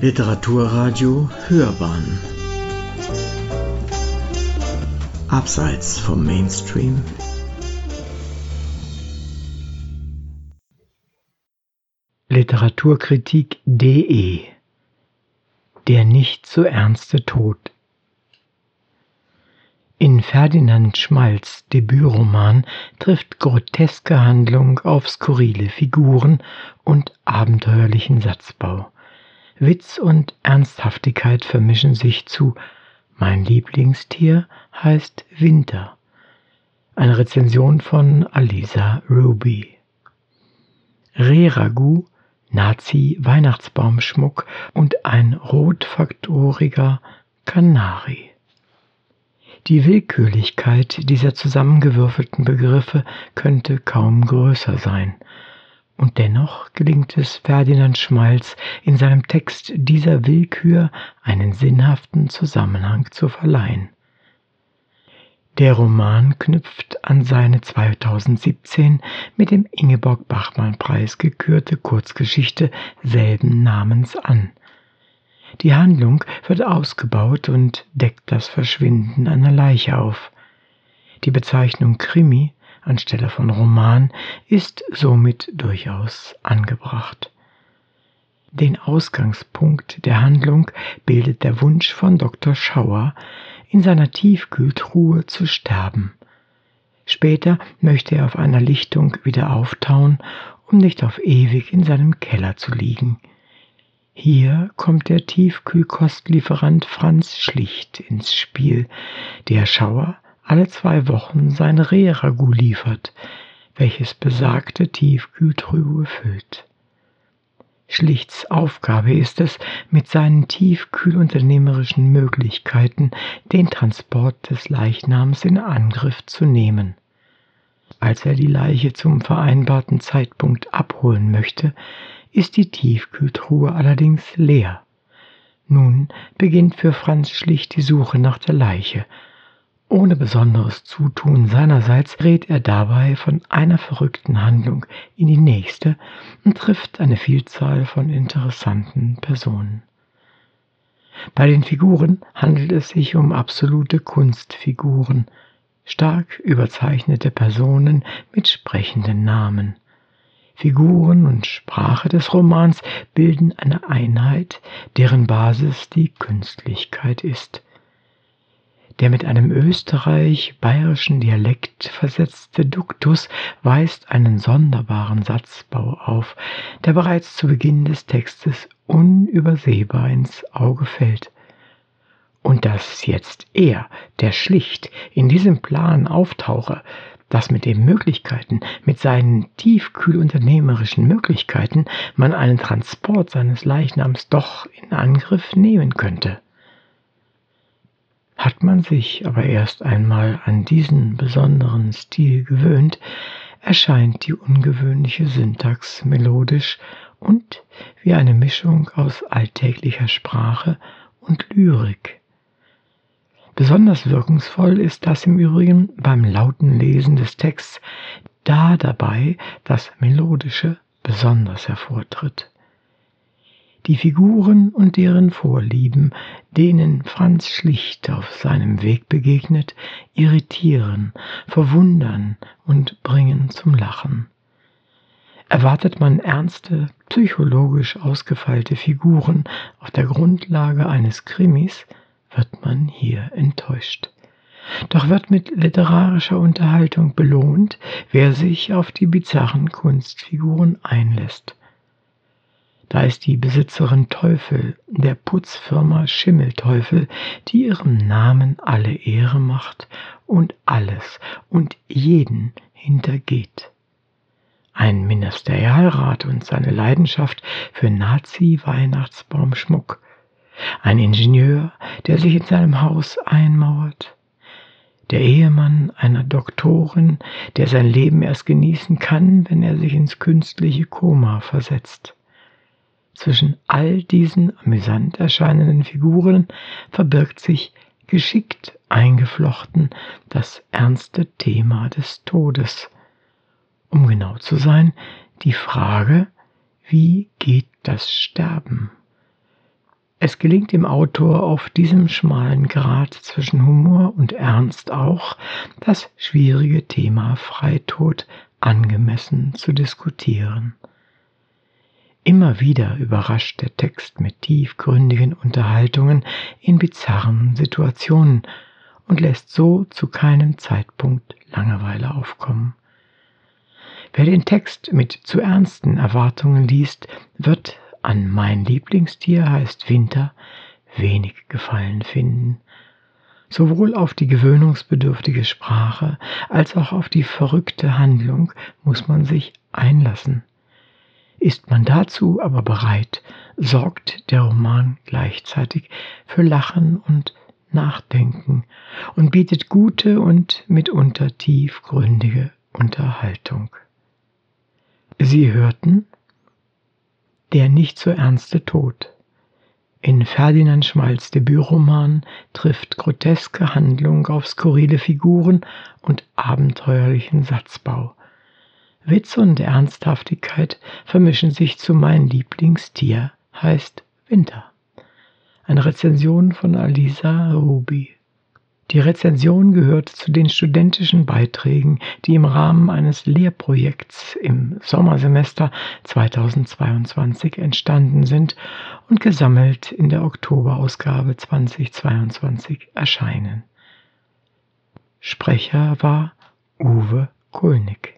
Literaturradio Hörbahn. Abseits vom Mainstream. Literaturkritik.de Der nicht so ernste Tod. In Ferdinand Schmalz Debütroman trifft groteske Handlung auf skurrile Figuren und abenteuerlichen Satzbau. Witz und Ernsthaftigkeit vermischen sich zu Mein Lieblingstier heißt Winter. Eine Rezension von Alisa Ruby. Rehragout, Nazi-Weihnachtsbaumschmuck und ein rotfaktoriger Kanari. Die Willkürlichkeit dieser zusammengewürfelten Begriffe könnte kaum größer sein. Und dennoch gelingt es Ferdinand Schmalz in seinem Text dieser Willkür einen sinnhaften Zusammenhang zu verleihen. Der Roman knüpft an seine 2017 mit dem Ingeborg Bachmann Preis gekürte Kurzgeschichte selben Namens an. Die Handlung wird ausgebaut und deckt das Verschwinden einer Leiche auf. Die Bezeichnung Krimi anstelle von Roman ist somit durchaus angebracht. Den Ausgangspunkt der Handlung bildet der Wunsch von Dr. Schauer, in seiner Tiefkühltruhe zu sterben. Später möchte er auf einer Lichtung wieder auftauen, um nicht auf ewig in seinem Keller zu liegen. Hier kommt der Tiefkühlkostlieferant Franz Schlicht ins Spiel, der Schauer alle zwei Wochen sein Rehragout liefert, welches besagte Tiefkühltruhe füllt. Schlichts Aufgabe ist es, mit seinen tiefkühlunternehmerischen Möglichkeiten den Transport des Leichnams in Angriff zu nehmen. Als er die Leiche zum vereinbarten Zeitpunkt abholen möchte, ist die Tiefkühltruhe allerdings leer. Nun beginnt für Franz schlicht die Suche nach der Leiche. Ohne besonderes Zutun seinerseits gerät er dabei von einer verrückten Handlung in die nächste und trifft eine Vielzahl von interessanten Personen. Bei den Figuren handelt es sich um absolute Kunstfiguren, stark überzeichnete Personen mit sprechenden Namen. Figuren und Sprache des Romans bilden eine Einheit, deren Basis die Künstlichkeit ist. Der mit einem österreich-bayerischen Dialekt versetzte Duktus weist einen sonderbaren Satzbau auf, der bereits zu Beginn des Textes unübersehbar ins Auge fällt. Und dass jetzt er, der schlicht in diesem Plan auftauche, dass mit den Möglichkeiten, mit seinen tiefkühlunternehmerischen Möglichkeiten, man einen Transport seines Leichnams doch in Angriff nehmen könnte. Hat man sich aber erst einmal an diesen besonderen Stil gewöhnt, erscheint die ungewöhnliche Syntax melodisch und wie eine Mischung aus alltäglicher Sprache und Lyrik. Besonders wirkungsvoll ist das im Übrigen beim lauten Lesen des Texts, da dabei das Melodische besonders hervortritt. Die Figuren und deren Vorlieben, denen Franz Schlicht auf seinem Weg begegnet, irritieren, verwundern und bringen zum Lachen. Erwartet man ernste, psychologisch ausgefeilte Figuren auf der Grundlage eines Krimis, wird man hier enttäuscht. Doch wird mit literarischer Unterhaltung belohnt, wer sich auf die bizarren Kunstfiguren einlässt. Da ist die Besitzerin Teufel der Putzfirma Schimmelteufel, die ihrem Namen alle Ehre macht und alles und jeden hintergeht. Ein Ministerialrat und seine Leidenschaft für Nazi-Weihnachtsbaumschmuck ein Ingenieur, der sich in seinem Haus einmauert, der Ehemann einer Doktorin, der sein Leben erst genießen kann, wenn er sich ins künstliche Koma versetzt. Zwischen all diesen amüsant erscheinenden Figuren verbirgt sich geschickt eingeflochten das ernste Thema des Todes. Um genau zu sein, die Frage, wie geht das Sterben? Es gelingt dem Autor auf diesem schmalen Grat zwischen Humor und Ernst auch, das schwierige Thema Freitod angemessen zu diskutieren. Immer wieder überrascht der Text mit tiefgründigen Unterhaltungen in bizarren Situationen und lässt so zu keinem Zeitpunkt Langeweile aufkommen. Wer den Text mit zu ernsten Erwartungen liest, wird an mein Lieblingstier heißt Winter wenig Gefallen finden. Sowohl auf die gewöhnungsbedürftige Sprache als auch auf die verrückte Handlung muss man sich einlassen. Ist man dazu aber bereit, sorgt der Roman gleichzeitig für Lachen und Nachdenken und bietet gute und mitunter tiefgründige Unterhaltung. Sie hörten der nicht so ernste Tod. In Ferdinand Schmalz Debütroman trifft groteske Handlung auf skurrile Figuren und abenteuerlichen Satzbau. Witz und Ernsthaftigkeit vermischen sich zu mein Lieblingstier, heißt Winter. Eine Rezension von Alisa Ruby. Die Rezension gehört zu den studentischen Beiträgen, die im Rahmen eines Lehrprojekts im Sommersemester 2022 entstanden sind und gesammelt in der Oktoberausgabe 2022 erscheinen. Sprecher war Uwe Kulnig.